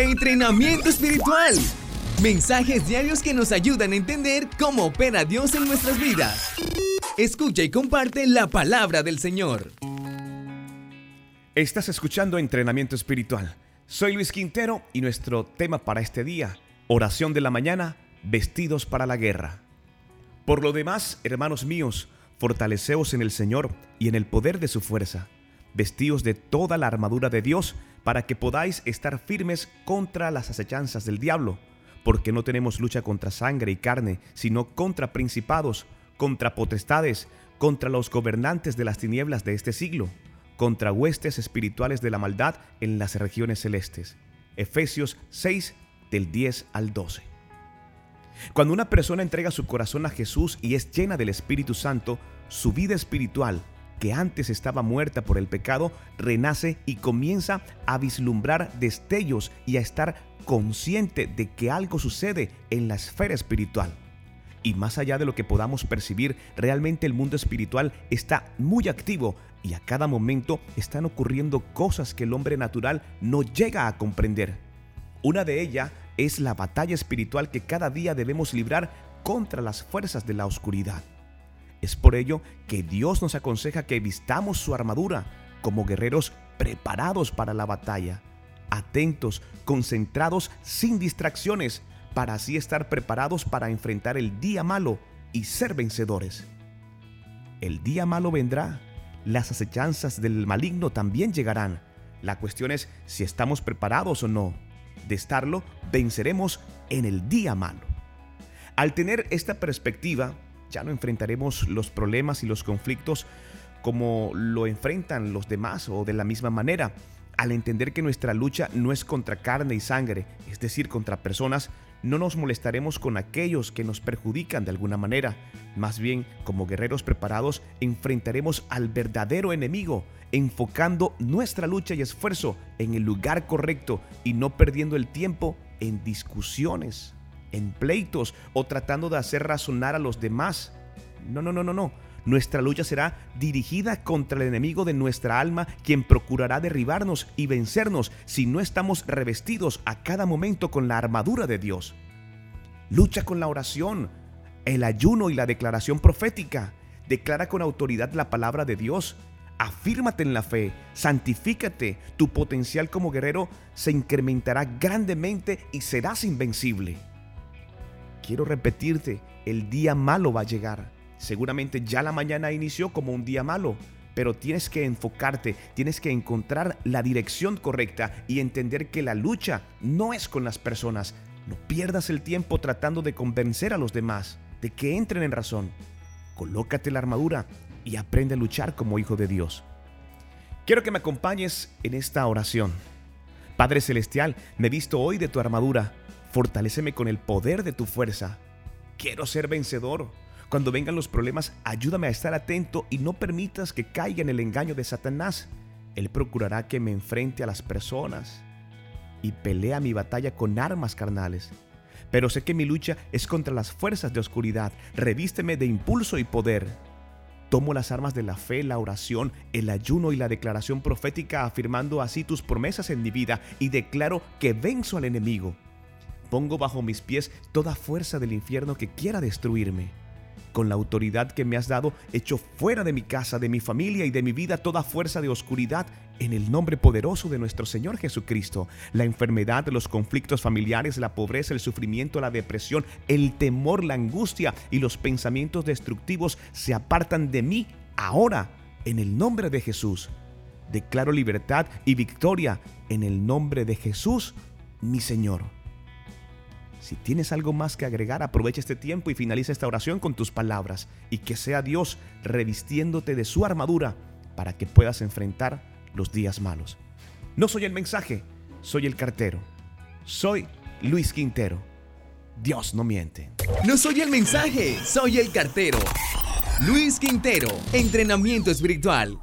Entrenamiento espiritual. Mensajes diarios que nos ayudan a entender cómo opera Dios en nuestras vidas. Escucha y comparte la palabra del Señor. Estás escuchando Entrenamiento Espiritual. Soy Luis Quintero y nuestro tema para este día, oración de la mañana, vestidos para la guerra. Por lo demás, hermanos míos, fortaleceos en el Señor y en el poder de su fuerza, vestíos de toda la armadura de Dios para que podáis estar firmes contra las acechanzas del diablo, porque no tenemos lucha contra sangre y carne, sino contra principados, contra potestades, contra los gobernantes de las tinieblas de este siglo, contra huestes espirituales de la maldad en las regiones celestes. Efesios 6 del 10 al 12. Cuando una persona entrega su corazón a Jesús y es llena del Espíritu Santo, su vida espiritual que antes estaba muerta por el pecado, renace y comienza a vislumbrar destellos y a estar consciente de que algo sucede en la esfera espiritual. Y más allá de lo que podamos percibir, realmente el mundo espiritual está muy activo y a cada momento están ocurriendo cosas que el hombre natural no llega a comprender. Una de ellas es la batalla espiritual que cada día debemos librar contra las fuerzas de la oscuridad. Es por ello que Dios nos aconseja que vistamos su armadura como guerreros preparados para la batalla, atentos, concentrados, sin distracciones, para así estar preparados para enfrentar el día malo y ser vencedores. El día malo vendrá, las acechanzas del maligno también llegarán. La cuestión es si estamos preparados o no. De estarlo, venceremos en el día malo. Al tener esta perspectiva, ya no enfrentaremos los problemas y los conflictos como lo enfrentan los demás o de la misma manera. Al entender que nuestra lucha no es contra carne y sangre, es decir, contra personas, no nos molestaremos con aquellos que nos perjudican de alguna manera. Más bien, como guerreros preparados, enfrentaremos al verdadero enemigo, enfocando nuestra lucha y esfuerzo en el lugar correcto y no perdiendo el tiempo en discusiones en pleitos o tratando de hacer razonar a los demás. No, no, no, no, no. Nuestra lucha será dirigida contra el enemigo de nuestra alma, quien procurará derribarnos y vencernos si no estamos revestidos a cada momento con la armadura de Dios. Lucha con la oración, el ayuno y la declaración profética. Declara con autoridad la palabra de Dios. Afírmate en la fe, santifícate. Tu potencial como guerrero se incrementará grandemente y serás invencible quiero repetirte, el día malo va a llegar. Seguramente ya la mañana inició como un día malo, pero tienes que enfocarte, tienes que encontrar la dirección correcta y entender que la lucha no es con las personas. No pierdas el tiempo tratando de convencer a los demás de que entren en razón. Colócate la armadura y aprende a luchar como hijo de Dios. Quiero que me acompañes en esta oración. Padre Celestial, me visto hoy de tu armadura Fortaléceme con el poder de tu fuerza. Quiero ser vencedor. Cuando vengan los problemas, ayúdame a estar atento y no permitas que caiga en el engaño de Satanás. Él procurará que me enfrente a las personas y pelea mi batalla con armas carnales. Pero sé que mi lucha es contra las fuerzas de oscuridad. Revísteme de impulso y poder. Tomo las armas de la fe, la oración, el ayuno y la declaración profética afirmando así tus promesas en mi vida y declaro que venzo al enemigo. Pongo bajo mis pies toda fuerza del infierno que quiera destruirme. Con la autoridad que me has dado, echo fuera de mi casa, de mi familia y de mi vida toda fuerza de oscuridad en el nombre poderoso de nuestro Señor Jesucristo. La enfermedad, los conflictos familiares, la pobreza, el sufrimiento, la depresión, el temor, la angustia y los pensamientos destructivos se apartan de mí ahora en el nombre de Jesús. Declaro libertad y victoria en el nombre de Jesús, mi Señor. Si tienes algo más que agregar, aprovecha este tiempo y finaliza esta oración con tus palabras y que sea Dios revistiéndote de su armadura para que puedas enfrentar los días malos. No soy el mensaje, soy el cartero. Soy Luis Quintero. Dios no miente. No soy el mensaje, soy el cartero. Luis Quintero, entrenamiento espiritual.